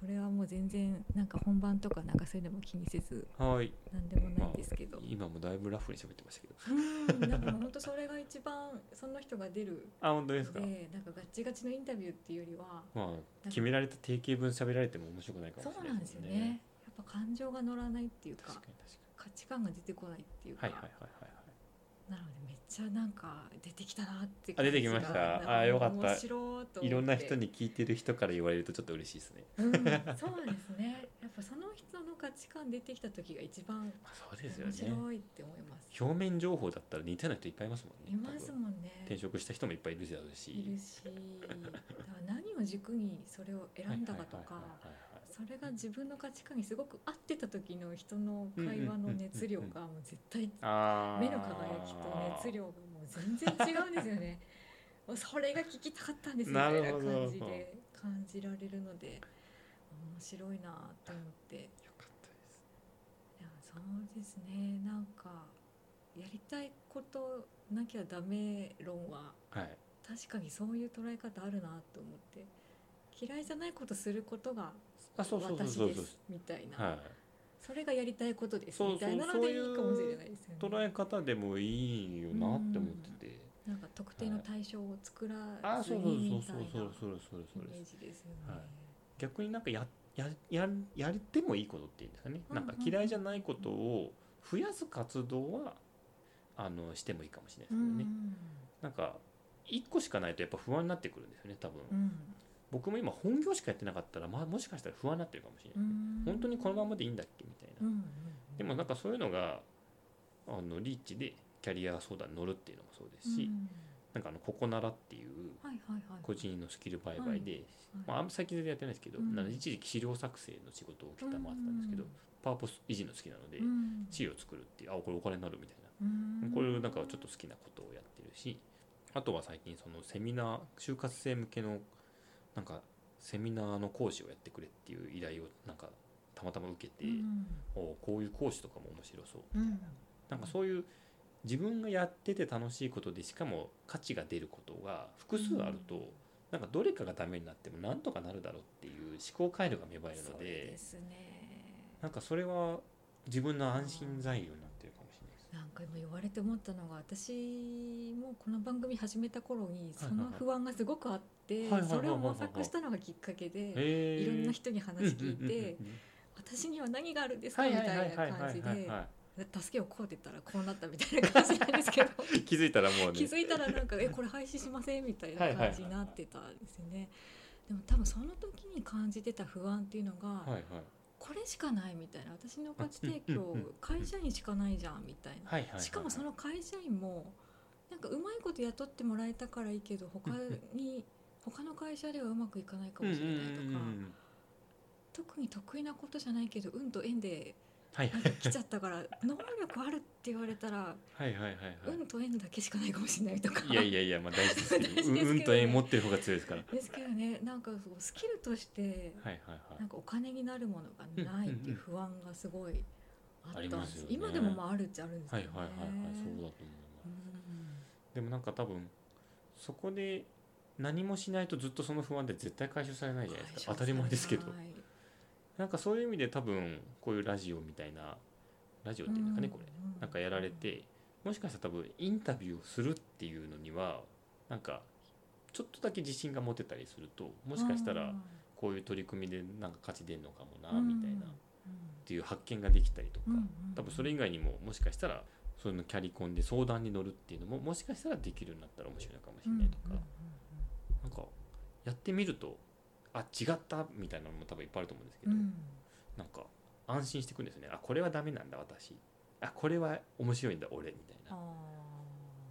これはもう全然なんか本番とかなんかそういうのも気にせずはい。なんでもないんですけど、今もだいぶラフに喋ってましたけど。うんなんか本当それが一番その人が出るあ本当ですか？のでなんかガッチガチのインタビューっていうよりはまあ決められた定型文喋られても面白くないかもしれなそうないんですよね。やっぱ感情が乗らないっていうか確かに確か価値観が出てこないっていうか、にはいはいはいはいはい。なのでちゃなんか出てきたなってあ出てきました。あよかった。面白いろんな人に聞いてる人から言われるとちょっと嬉しいですね。うん、そうですね。やっぱその人の価値観出てきた時が一番まあそうですよ面ね白いって思います。表面情報だったら似たような人いっぱいいますもんねいますもんね。転職した人もいっぱいいるだろうし。いるし。だから何を軸にそれを選んだかとかそれが自分の価値観にすごく合ってた時の人の会話の熱量がもう絶対目の輝きと熱量がもう全然違うんですよね。それが聞きたかったんですみたいな感じで感じられるので面白いなと思って。いよかったですやそうですね。なんかやりたいことなきゃダメ論ははい。確かにそういう捉え方あるなと思って。嫌いじゃないことすることがあそうそうそう私でそう。そうすみたいな、はい。それがやりたいことです。そうみたいなのでいいかもしれないですよね。捉え方でもいいよなって思ってて。なんか特定の対象を作らずあそうそうにそうみたいなそうそうそう。そうそうイメーですジですよね。はい。逆になんかややややってもいいことっていうんですかね、うんなんか嫌いじゃないことを増やす活動はあのしてもいいかもしれないですけどね、なんか1個しかないとやっぱ不安になってくるんですよね多分、うん僕も今本業しかやってなかったら、まあ、もしかしたら不安になってるかもしれない、うん。本当にこのままでいいんだっけみたいな、うんうんでもなんかそういうのがあのリーチでキャリア相談に乗るっていうのもそうですし、うん。なんかあのここならっていうはいはいはい。個人のスキル売買で、はい。まあ、あんま最近全然やってないですけど、うん。なんか一時期資料作成の仕事を受けたのもあったんですけど、うん。パワポ維持の好きなので、うん。資料を作るっていうあこれお金になるみたいな、うん。これなんかちょっと好きなことをやってるしあとは最近そのセミナー就活生向けのなんかセミナーの講師をやってくれっていう依頼をなんかたまたま受けて、うんおこういう講師とかも面白そう。うんなんかそういう自分がやってて楽しいことでしかも価値が出ることが複数あると、なんかどれかがダメになってもなんとかなるだろうっていう思考回路が芽生えるそうのでですね。なんかそれは自分の安心材料になってるかもしれないです。なんか今言われて思ったのが私もこの番組始めた頃にその不安がすごくあってはいはいはいはいそれを模索したのがきっかけでいろんな人に話聞いて私には何があるんですかはいみたはいはいいはいな感じではい。は助けをこうって言ったらこうなったみたいな感じなんですけどい気づいたらもうね。気づいたらなんか「えこれ廃止しません?」みたいな感じになってたんですよね。でも多分その時に感じてた不安っていうのが、はいはい。これしかないみたいな私の価値提供うんうんうん会社員しかないじゃんみたいな。はいはいはい。しかもその会社員もなんかうまいこと雇ってもらえたからいいけど他に他の会社ではうまくいかないかもしれないとか、うんうんうんうん。特に得意なことじゃないけど運と縁ではい。なんか来ちゃったから 能力あるって言われたらはいはいはいはい。運と縁だけしかないかもしれないとか。いやいやいやまあ大事ですけど大事 ですけどね。うんうんと縁持ってる方が強いですから。ですけどねなんかそうスキルとしてはいはいはい。なんかお金になるものがないっていう不安がすごいあったんです。今でもまああるっちゃあるんですはいけどね。はいはいはいそうだと思います。でもなんか多分そこで何もしないとずっとその不安で絶対解消されないじゃないですか。当たり前ですけど。はいなんかそういう意味で多分こういうラジオみたいなラジオっていうんですかねこれ。うんなんかやられてもしかしたら多分インタビューをするっていうのにはなんかちょっとだけ自信が持てたりするともしかしたらこういう取り組みでなんか価値出るのかもなみたいなっていう発見ができたりとか多分それ以外にももしかしたらそういうのキャリコンで相談に乗るっていうのももしかしたらできるようになったら面白いのかもしれないとか、なんかやってみるとあ違ったみたいなのも多分いっぱいあると思うんですけど、なんか安心してくるんですよね。あこれはダメなんだ私。あこれは面白いんだ俺みたいな。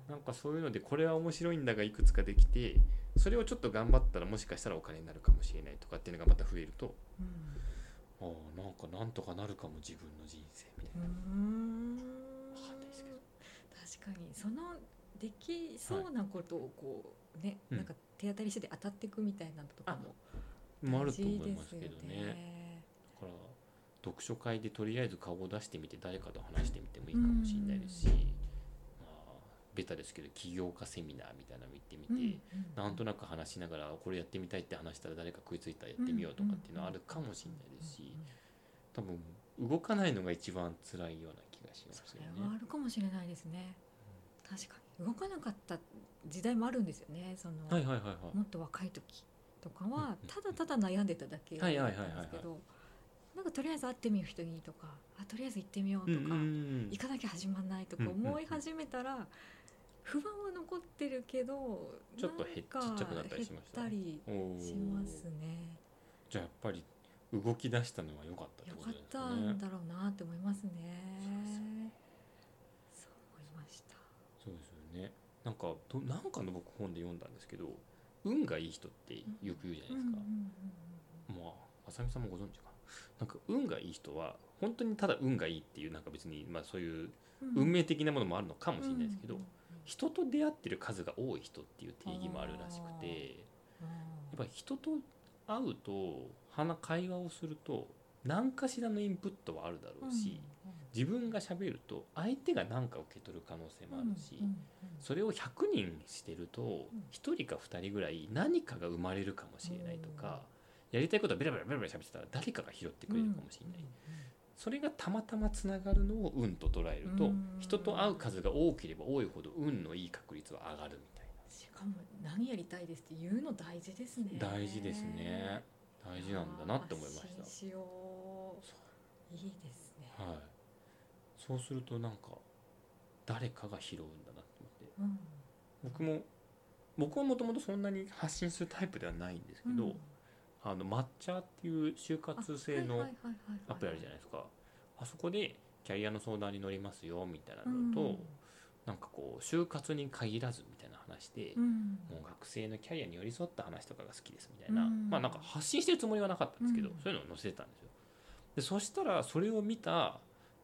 なんかそういうのでこれは面白いんだがいくつかできてそれをちょっと頑張ったらもしかしたらお金になるかもしれないとかっていうのがまた増えるとああなんかなんとかなるかも自分の人生みたいな、わかんないですけど。確かに。そのできそうなことをこうね、うん。なんか手当たり次第当たっていくみたいなのとかももあると思いですよますけどね。ね。だから読書会でとりあえず顔を出してみて誰かと話してみてもいいかもしれないですし、まあ、ベタですけど起業家セミナーみたいなの行ってみて、うんうん。なんとなく話しながらこれやってみたいって話したら誰か食いついたらやってみようとかっていうのはあるかもしれないですし多分動かないのが一番辛いような気がしますそよれはあね。るかもしれないですね。確かに。動かなかった時代もあるんですよね。その、はいはいはいはい。もっと若い時とかはただただ悩んでただけだんですけどなんかとりあえず会ってみる人にとかあとりあえず行ってみようとか、うんうんうん行かなきゃ始まんないとか思い始めたら不安は残ってるけどちょっとへっちゃくなったりしました減ったりおーしますね。じゃあやっぱり動き出したのは良かったってことよかっ。たんだろうなって思いますね。そう思いましたそうですよね。なんかどなんかの僕本で読んだんですけど運がいい人ってよく言うじゃないですか。まあ浅見さんもご存知か。な。なんか運がいい人は本当にただ運がいいっていうなんか別にまあそういう運命的なものもあるのかもしれないですけど、人と出会ってる数が多い人っていう定義もあるらしくてうんやっぱり人と会うと話会話をすると何かしらのインプットはあるだろうし、自分がしゃべると相手が何か受け取る可能性もあるし、それを100人してると1人か2人ぐらい何かが生まれるかもしれないとか、やりたいことをベラベラベラベラ喋ってたら誰かが拾ってくれるかもしれない、それがたまたまつながるのを運と捉えると、うん。人と会う数が多ければ多いほど運のいい確率は上がるみたいしかも何やりたいですって言うの大事ですね。な大事ですね。大事なんだなって思いました。いいですね、はい、そうするとなんか誰かが拾うんだなって思って。うん。僕も僕はもともとそんなに発信するタイプではないんですけど、うん。あの抹茶っていう就活生のアプリあるじゃないですか。あそこでキャリアの相談に乗りますよみたいなのと、なんかこう就活に限らずみたいな話で、うん。もう学生のキャリアに寄り添った話とかが好きですみたいな、うん。まあなんか発信してるつもりはなかったんですけど、うん。そういうのを載せてたんですよ。でそしたらそれを見た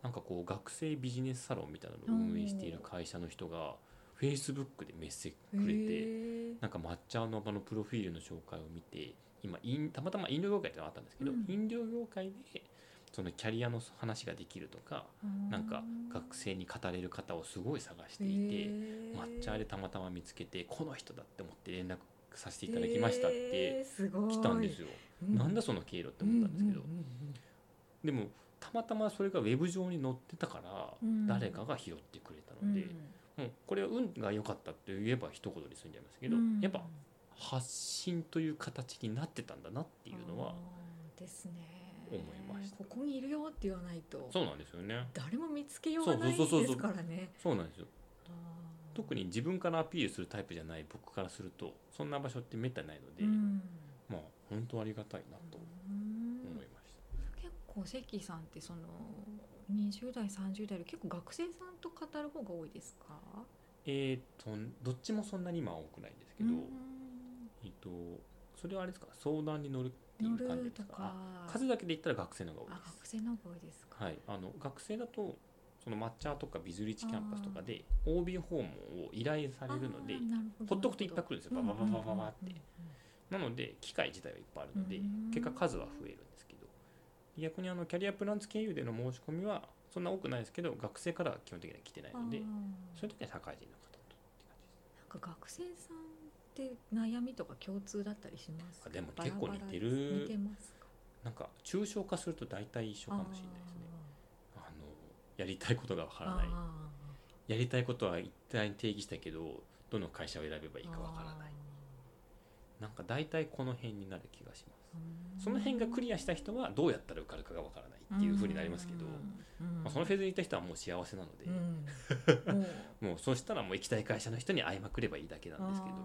なんかこう学生ビジネスサロンみたいなのを運営している会社の人が Facebook でメッセージくれてへなんか抹茶の場のプロフィールの紹介を見て今飲たまたま飲料業界ってのがあったんですけど、うん。飲料業界でそのキャリアの話ができるとかー。なんか学生に語れる方をすごい探していて、抹茶でたまたま見つけてこの人だって思って連絡させていただきましたって来たんですよ、なんだその経路って思ったんですけど、うんうん。でもたまたまそれがウェブ上に載ってたからうん。誰かが拾ってくれたうんので、もうこれは運が良かったって言えば一言で済んじゃいますけど、うん。やっぱ発信という形になってたんだなっていうのはですね。思いました。ここにいるよって言わないと。そうなんですよね。誰も見つけようがないそうそうそうそう。ですからねそうなんですよ。特に自分からアピールするタイプじゃない僕からするとそんな場所ってめったにないので、うん。まあ本当ありがたいなと。うん思関さんってその20代30代で結構学生さんと語る方が多いですか？えー、とどっちもそんなに今は多くないんですけど、うん。えっとそれはあれですか？相談に乗るってい乗う感じですか？か。数だけで言ったら学生の方が多いあです。学生の方が多いですか？はい、あの学生だとその抹茶とかビズリッチキャンパスとかで OB 訪問を依頼されるのでほっとくといっぱい来るんですよ。ババババババってなので機会自体はいっぱいあるのでうん結果数は増えるんです逆にあのキャリアプランツ経由での申し込みはそんな多くないですけど学生からは基本的には来てないのでそういう時は社会人の方と。って感じですなんか学生さんって悩みとか共通だったりしますか？あでも結構似てる。似てますか？なんか抽象化すると大体一緒かもしれないですね。あのやりたいことがわからない。あやりたいことは一体定義したけどどの会社を選べばいいかわからない。なんか大体この辺になる気がしますその辺がクリアした人はどうやったら受かるかがわからないっていうふうになりますけど、まあ、そのフェーズにいた人はもう幸せなので、うん。もうそうしたらもう行きたい会社の人に会いまくればいいだけなんですけど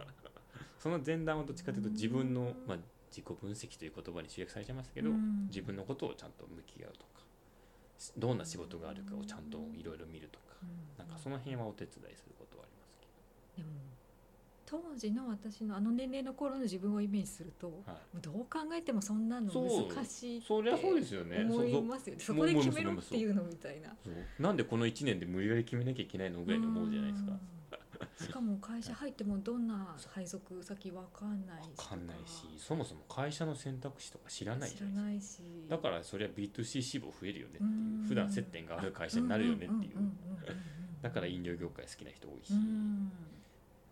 あ その前段はどっちかというと自分のうん、まあ、自己分析という言葉に集約されちゃいますけーど、うん。自分のことをちゃんと向き合うとかしどんな仕事があるかをちゃんといろいろ見るとか、なんかその辺はお手伝いすることはありますけでも当時の私のあの年齢の頃の自分をイメージすると、ど、はい、どう考えてもそんなの難しいってそりゃそうですよね。思いますよね。そこで決めろっていうのみたいな。なんでこの1年で無理やり決めなきゃいけないのぐらいに思うじゃないですか。うん。しかも会社入ってもどんな配属先わかんないし分か。んないしそもそも会社の選択肢とか知らないじゃないですか。だからそりゃ B2C 志望増えるよねってういうん。普段接点がある会社になるよねっていう。だから飲料業界好きな人多いし、うん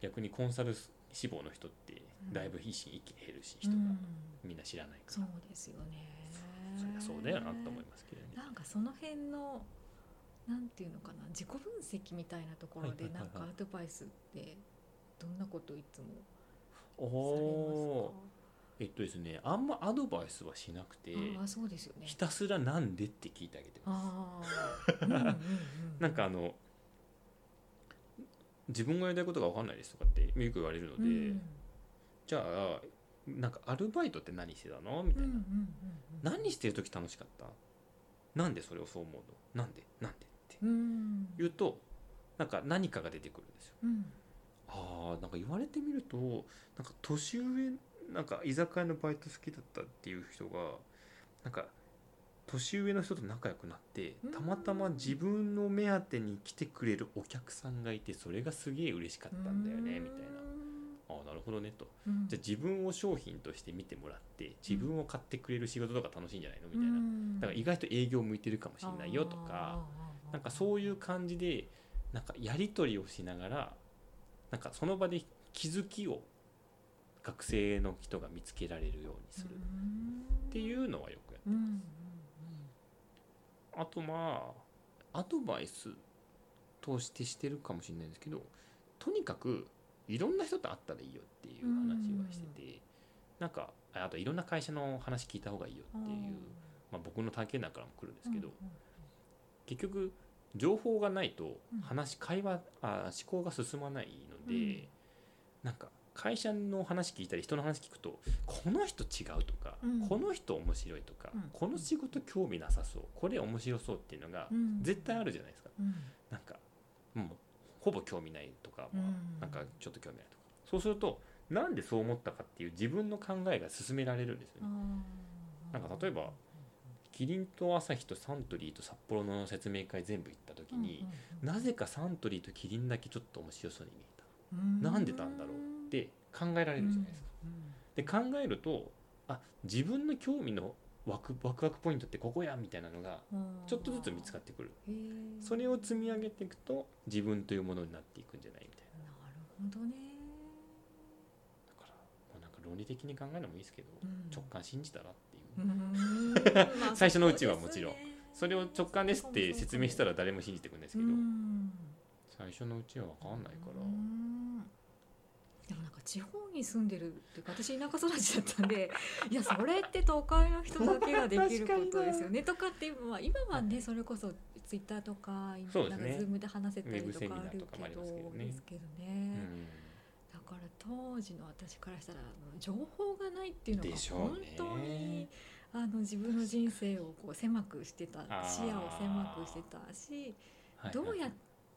逆にコンサル志望の人ってだいぶ一心一気に減るし人が、うん。みんな知らないかそうら、ですよね。そりゃそうだよなと思いますけどね。なんかその辺のなんていうのかな自己分析みたいなところでなんかアドバイスってどんなことをいつもおえっとですねあんまアドバイスはしなくてああそうですよね。ひたすらなんでって聞いてあげてます。ああ、うんうんうん、なんかあの自分がやりたいことが分かんないですとかってよく言われるので、うん。じゃあなんかアルバイトって何してたの？みたいな、うんうんうんうん何してる時楽しかった？なんでそれをそう思うの？なんで？なんで？ってうん。言うとなんか何かが出てくるんですよ。うん。あーなんか言われてみるとなんか年上なんか居酒屋のバイト好きだったっていう人がなんか年上の人と仲良くなってうん。たまたま自分の目当てに来てくれるお客さんがいてそれがすげえ嬉しかったんだよねみたいな。ああなるほどねと。うん。じゃあ自分を商品として見てもらって自分を買ってくれる仕事とか楽しいんじゃないの？みたいな。うん。だから意外と営業向いてるかもしれないよとかなんかそういう感じでなんかやり取りをしながらなんかその場で気づきを学生の人が見つけられるようにするっていうのはよくやってうんうんあとまあアドバイスとしてしてるかもしれないんですけどとにかくいろんな人と会ったらいいよっていう話はしててなんかああといろんな会社の話聞いた方がいいよっていう、まあ、僕の体験談からも来るんですけど、結局情報がないとうん。話会話あ思考が進まないので、うん。なんか会社の話聞いたり人の話聞くとこの人違うとか、うん。この人面白いとか、うん。この仕事興味なさそうこれ面白そうっていうのがうん。絶対あるじゃないですか、うん。なんかもうほぼ興味ないとか、まなんかちょっと興味ないとか。そうするとなんでそう思ったかっていう自分の考えが進められるんですよね。なんか例えばキリンとアサヒとサントリーと札幌の説明会全部行った時に、なぜかサントリーとキリンだけちょっと面白そうに見えた。うん。なんでなんだろうって考えられるじゃないですか。で考えるとあ自分の興味のワクワクワクポイントってここやみたいなのがちょっとずつ見つかってくる。それを積み上げていくと自分というものになっていくんじゃないみたいな。なるほどね。だからもうなんか論理的に考えるのもいいですけど、うん。直感信じたらっていう、最初のうちはもちろん。それを直感ですって説明したら誰も信じてくれないですけど、うん。最初のうちは分かんないから、うん地方に住んでるって私田舎育ちだったんで いやそれって都会の人だけができることですよね。とかって今は今はねそれこそツイッターとかそうですね。なんかズームで話せたりとかあるけどですけどうね、んだから当時の私からしたら情報がないっていうのが本当にあの自分の人生をこう狭くしてた視野を狭くしてたしはい。どうやっはい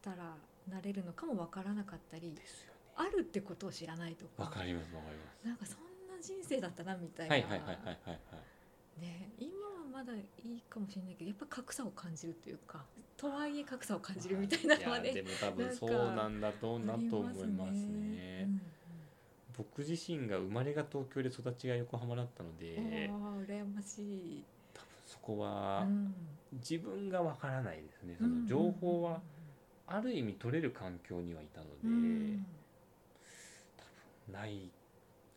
たらなれるのかもわからなかったりですよねあるってことを知らないとか。わかりますわかります。なんかそんな人生だったなみたいな、はいはいはいはいはいはい。ね、今はまだいいかもしれないけどやっぱ格差を感じるというかとはいえ格差を感じるみたいなのはいねやでも多分そうなんだとなと思いますね。僕自身が生まれが東京で育ちが横浜だったのうんでうん、あー羨ましい、多分そこはうん。自分がわからないですね。その情報はある意味取れる環境にはいたので、うんない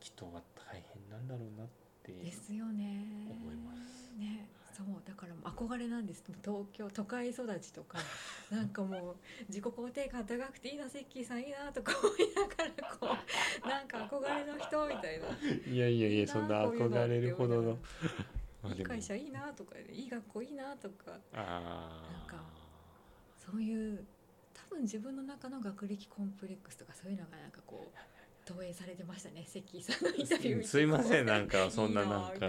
人は大変なんだろうなってですよね。思います。ね。そうだから憧れなんです。東京都会育ちとか なんかもう自己肯定感高くていいなセッキーさんいいなとか思いながらこう なんか憧れの人みたいな。いやいやいやそんな憧れるほどの。いい会社いいなとかいい学校いいなとか。あなんかそういう多分自分の中の学歴コンプレックスとかそういうのがなんかこう投影されてましたねセッキーさんのインタビュー すいませんなんかそんななんか。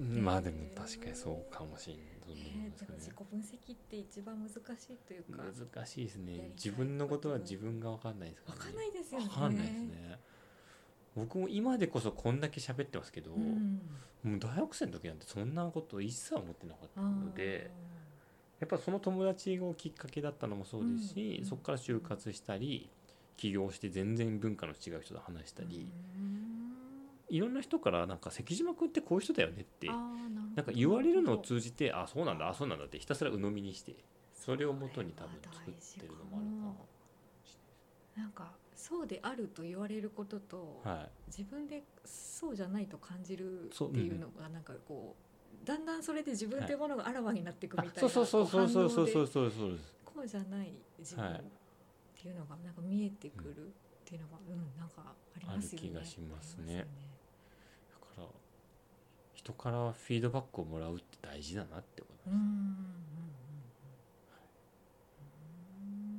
まあでも確かにそうかもしれない自己分析って一番難しいというか。難しいですね。自分のことは自分が分かんないですからね。わかんないですよね。分かんないですね。僕も今でこそこんだけ喋ってますけど、うんもう大学生の時なんてそんなこと一切思ってなかったあのでやっぱその友達がきっかけだったのもそうですし、うんそこから就活したり起業して全然文化の違う人と話したーり、うん。いろんな人からなんか関島君ってこういう人だよねってなんか言われるのを通じてあそうなんだあそうなんだってひたすら鵜呑みにしてそれをもとに多分作ってるのもあるかも。なんかそうであると言われることと、はい。自分でそうじゃないと感じるそうっていうのがなんかこうだんだんそれで自分っていうものがあらわになっていくあみたいなそうそうそうそうそうそうそうこそうそうこうじゃない自分いていうのがなんか見えてくるっていうのが、うん、なんかありますよね。気がしますね。ありだから人からフィードバックをもらうって大事だなって思います。うんうんうん。うん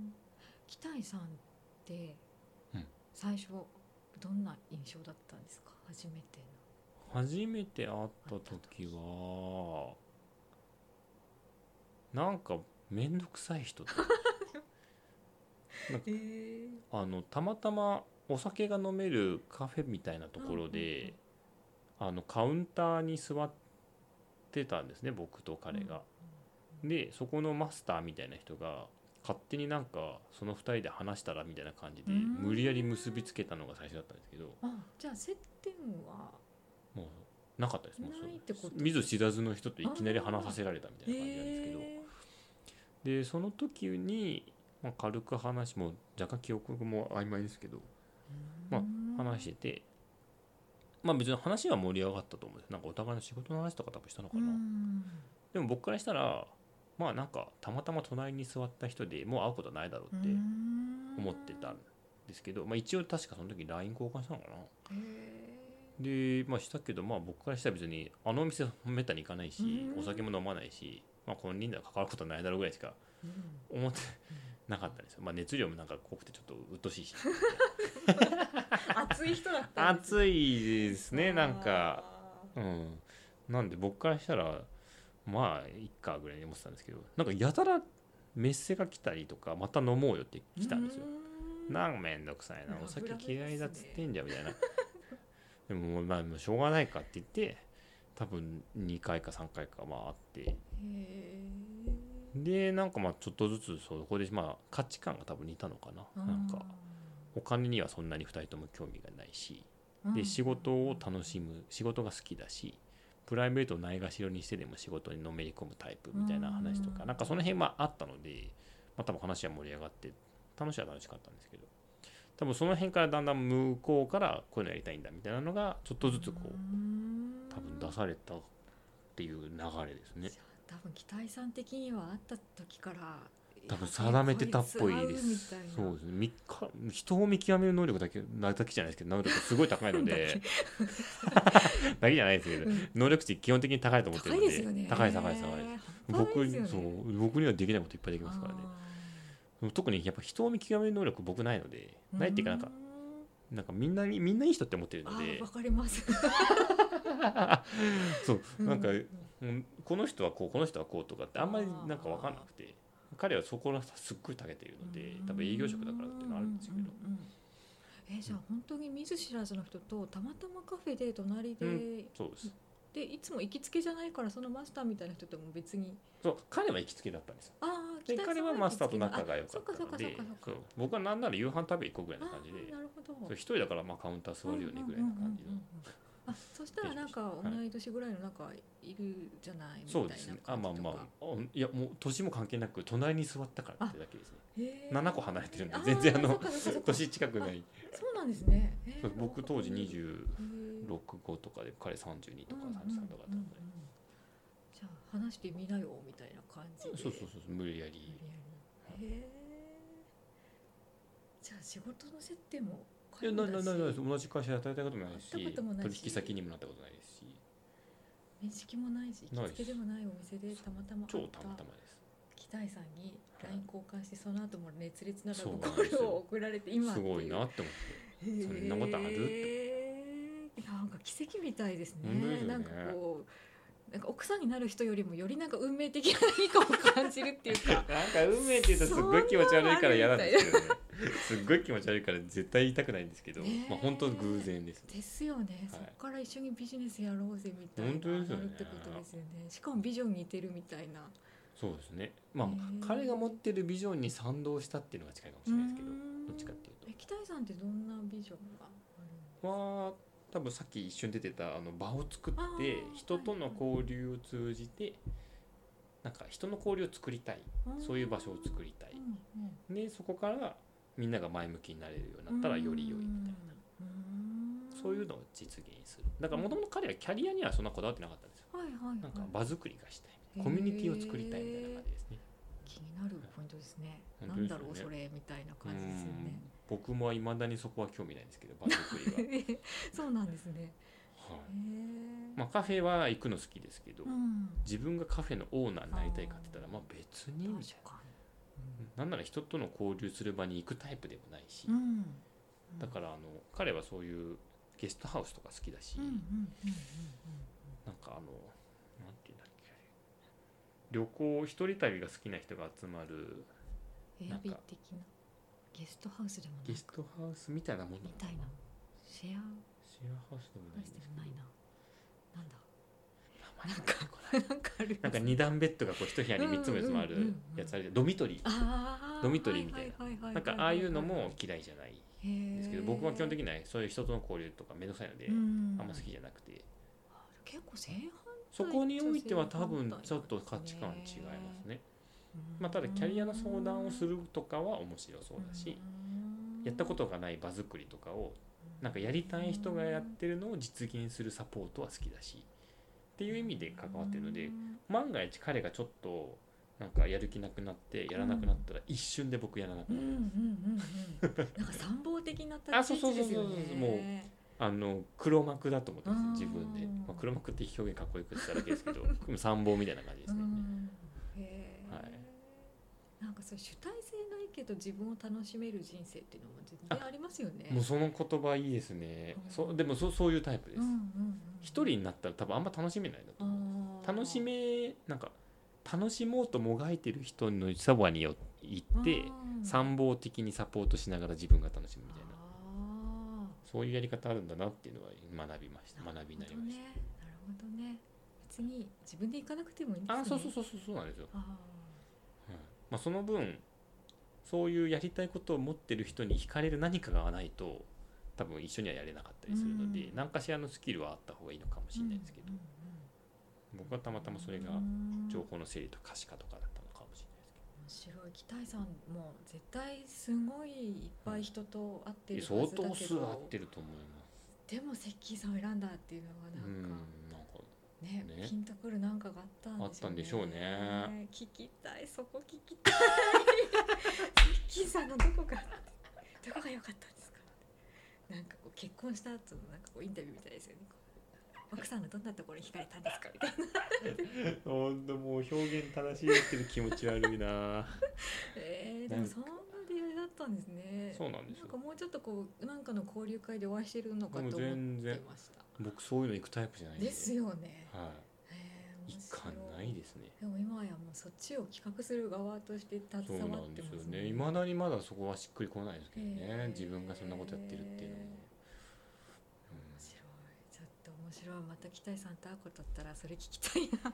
うん北井さんってうん。最初どんな印象だったんですか？初めて初めて会った時はなんか面倒くさい人あのたまたまお酒が飲めるカフェみたいなところで、あのカウンターに座ってたんですね僕と彼が。でそこのマスターみたいな人が勝手になんかその2人で話したらみたいな感じでうん。無理やり結びつけたのが最初だったんですけど。あじゃあ接点は？もうなかったです。もう見ず知らずの人といきなり話させられたみたいな感じなんですけど。へでその時に、まあ、軽く話も若干記憶も曖昧ですけどーま話しててまあ別に話は盛り上がったと思うんですなんかお互いの仕事の話とか多分したのかうな、ん。でも僕からしたらまあなんかたまたま隣に座った人でもう会うことないだろうって思ってたんですけど、まあ、一応確かその時 LINE 交換したのかな。へでまあしたけどまあ僕からしたら別にあのお店めったに行かないしうん。お酒も飲まないしまあこの人では関わることないだろうぐらいしか思ってなかったんですよ。まあ熱量もなんか濃くてちょっと鬱陶しいし。熱い人だったんです暑いですねなんか。あうん。なんで僕からしたらまあいっかぐらいに思ってたんですけどなんかやたらメッセが来たりとかまた飲もうよってー来たんですよ。なんかめんどくさいなうんお酒嫌いだっつってんじゃんみたいな。でもまあもうしょうがないかって言って多分2回か3回かまああって。へーでなんかまあちょっとずつそこでまあ価値観が多分似たのかな。なんかお金にはそんなに2人とも興味がないし。で仕事を楽しむ仕事が好きだしプライベートをないがしろにしてでも仕事にのめり込むタイプみたいな話とかうん。なんかその辺はあったので、まあ、多分話は盛り上がって楽しいは楽しかったんですけど。多分その辺からだんだん向こうからこういうのやりたいんだみたいなのがちょっとずつこう多分出されたっていう流れですね多分期待さん的には会った時から多分定めてたっぽいです。そうですね。みか人を見極める能力だけなだけじゃないですけど能力すごい高いのでだけ。じゃないですけどうん。能力値基本的に高いと思ってる高のでいですよね。高い高い高い僕にそにう僕にはできないこといっぱいできますからね。特にやっぱ人を見極める能力僕ないのでないっていうかなんかなんかみんなにみんないい人って思ってるので。わかります。そう。なんかううんこの人はこうこの人はこうとかってあんまりなんか分かんなくて彼はそこらすっごい長けているので多分営業職だからっていうのはあるんですけど。えじゃあ本当に見ず知らずの人とたまたまカフェで隣で、うん。そうです。でいつも行きつけじゃないからそのマスターみたいな人とも別に。そう彼は行きつけだったんですよ。ああで彼はマスターと仲が良かったそっかのでそっかそっかそっか。そう僕はなんなら夕飯食べ行こうぐらいな感じで一人だからまあカウンター座るよねぐらいな感じのあそしたらなんか同い年ぐらいのなんかいるじゃない？みたいなそうですねあまあまあ。あいやもう年も関係なく隣に座ったからってだけですね。あ7個離れてるんでー全然あの年近くない。そうなんですね。僕当時26へー5とかで彼32とかうんうん33とかだったん。でじゃあ話してみなよみたいな感じで。そうそうそう無理やり。無理やり。へえ。じゃあ仕事の接点もいやなななな皆同じ会社で働いたこともないし。取引先にもなったことないですし。面識もないし行きつけでもないお店でたまたま超たまたまです。北井さんに LINE 交換してその後も熱烈なラブを送られて今すごいなって思って。そんなことある？へー。なんか奇跡みたいですね。ね。なんかこうなんか奥さんになる人よりもよりなんか運命的な何かを感じるっていうか。なんか運命って言うとすっごい気持ち悪いから嫌なんですけどねすっごい気持ち悪いから絶対言いたくないんですけど、まあ本当偶然ですね。ですよね、はい。そこから一緒にビジネスやろうぜみたいな本当ですよねってことですよね。しかもビジョン似てるみたいな。そうですね。まあ彼が持ってるビジョンに賛同したっていうのが近いかもしれないですけど。どっちかっていうと。え北井さんってどんなビジョンがは多分さっき一瞬出てたあの場を作っあてー人との交流を通じてなんか人の交流を作りたい。そういう場所を作りたい。うんうんでそこからみんなが前向きになれるようになったらより良いみたいな。うん。そういうのを実現する。だからもともと彼はキャリアにはそんなこだわってなかったんですよ。はいはいはい。なんか場作りがしたい。コミュニティを作りたいみたいな感じですね。気になるポイントですね。本なんだろうそれみたいな感じですよね。うん僕もいまだにそこは興味ないんですけど場作りは、そうなんですね。はい。まあ、カフェは行くの好きですけど、うん。自分がカフェのオーナーになりたいかって言ったらまあ別にみたい確かななんなら人との交流する場に行くタイプでもないし、に。うん。だからあの彼はそういうゲストハウスとか好きだし、うんうんうんうんなんかあのなんていうんだっけ旅行一人旅が好きな人が集まるうん。エアビー的なゲストハウスでもなゲいストハウスみたいなもの。みたいな。シェア。ハシェアハウスでもないウスんでないな。なんだ？名前が出てこなんかある。なんか二段ベッドがこう一部屋に3つも4つもあるうんうんうんうん。やつあるじゃん。ドミトリー。ドミトリーみたいな。なんかああいうのも嫌いじゃないですけど僕は基本的にはそういう人との交流とかめんどくさいのであうん。んま好きじゃなくて。結構正反そこにおいては多分ちょっと価値観違いますねまあただキャリアの相談をするとかは面白そうだしやったことがない場作りとかをなんかやりたい人がやってるのを実現するサポートは好きだしっていう意味で関わってるので万が一彼がちょっとなんかやる気なくなってやらなくなったら一瞬で僕やらなくなる、うんうんなんか参謀的なあ立ち位置ですよそうそうそうそうもうねあの黒幕だと思ってますうん自分で、まあ、黒幕って表現かっこよく言っただけですけど参謀みたいな感じですね、なんかそう主体性ないけど自分を楽しめる人生っていうのも全然ありますよね。もうその言葉いいですね、うん。そうでもそそういうタイプです。うんうんうん一、人になったら多分あんま楽しめないんだと思う。楽しめなんか楽しもうともがいてる人のそばによ行ってうん。参謀的にサポートしながら自分が楽しむみたいな。あそういうやり方あるんだなっていうのは学びました。ー学びになりました、なるほどね。別に自分で行かなくてもいいんですね。あそうそうそうそうそうなんですよ、まあ、その分そういうやりたいことを持ってる人に惹かれる何かがないと多分一緒にはやれなかったりするので、うん。何かしらのスキルはあった方がいいのかもーしれないですけど、うんうん僕はたまたまそれがうん情報の整理と可視化とかだったのかもしれないですけど。面白い。北井さんも絶対すごいいっぱい人と会ってるは相ずだけど。当数合ってると思います。でもセッキーさんを選んだっていうのがうんなんかなん。かねね。ピンとくるなんかがあったんでね。あったんでしょうね。聞きたいそこ聞きたい。キーさんのどこがどこが良かったんですかなんかこう結婚した後のなんかこうインタビューみたいですよね。奥さんのどんなところに惹かれたんですかみたいな。本当もう表現正しいですけど気持ち悪いな。えー、でもそんったんですね。そうなんですよ。なんかもうちょっとこうなんかの交流会でお会いしてるのかと思ってました。僕そういうの行くタイプじゃないんで。ですよね。はい。一貫面白ないですね。でも今やもうそっちを企画する側として携そうわなんでってますすよね。いまだにまだそこはしっくりこないですけどへねー。自分がそんなことやってるっていうのも、面白い。ちょっと面白い。また北井さんと会うことあったらそれ聞きたいな。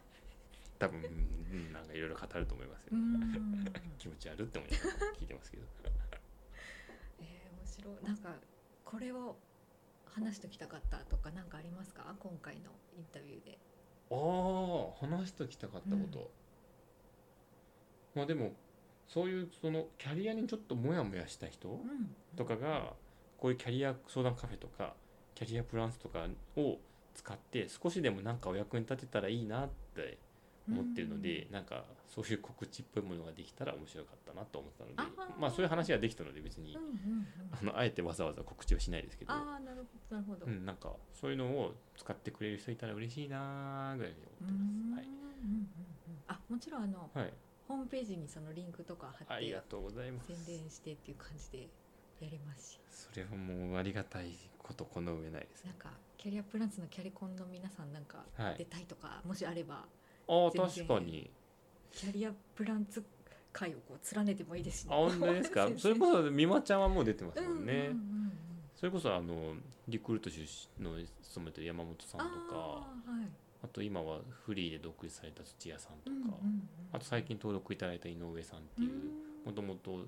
多分うんなんかいろいろ語ると思いますよ、うん。気持ち悪って思いながら聞いてますけど白いなんかこれを話しておきたかったとか何かありますか？今回のインタビューで。ああ話しておきたかったこと、まあでもそういうそのキャリアにちょっとモヤモヤした人うん。とかがこういうキャリア相談カフェとかキャリアプランスとかを使って少しでもなんかお役に立てたらいいなって思ってるので、なんかそういう告知っぽいものができたら面白かったなと思ったのでまあそういう話ができたので別にうんうんうん。あのあえてわざわざ告知はしないですけど、ああなるほどなるほど、うん、なんかそういうのを使ってくれる人いたら嬉しいなーぐらいに思んってうんうんうんあもちろんあのます。はい、はい、ホームページにそのリンクとか貼ってありがとうございます。宣伝してっていう感じでやりますし。それはもうありがたいことこの上ないですね。なんかキャリアプランツのキャリコンの皆さんなんかはい。出たいとか、もしあればあ確かに。キャリアプランツ会をこう連ねてもいいですし、あ本当ですか？それこそ美馬ちゃんはもう出てますもんね、うんうんうんうん。それこそあのリクルート出身の勤めてる山本さんとかあーはい。あと今はフリーで独立された土屋さんとか、うんうんうんあと最近登録いただいた井上さんっていうもともと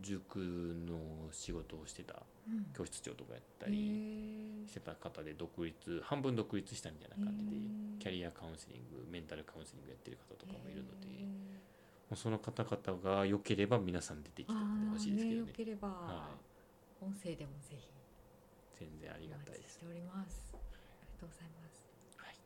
塾の仕事をしてたうん。教室長とかやったへりー。してた方で独立半分独立したみたいな感じでキキャリアカウンセリングメンタルカウンセリングやってる方とかもいるので、その方々が良ければ皆さん出てきてあほしいですけどね。ければ、は音声でもぜひ。全然ありがたいでしております。ありがとうございます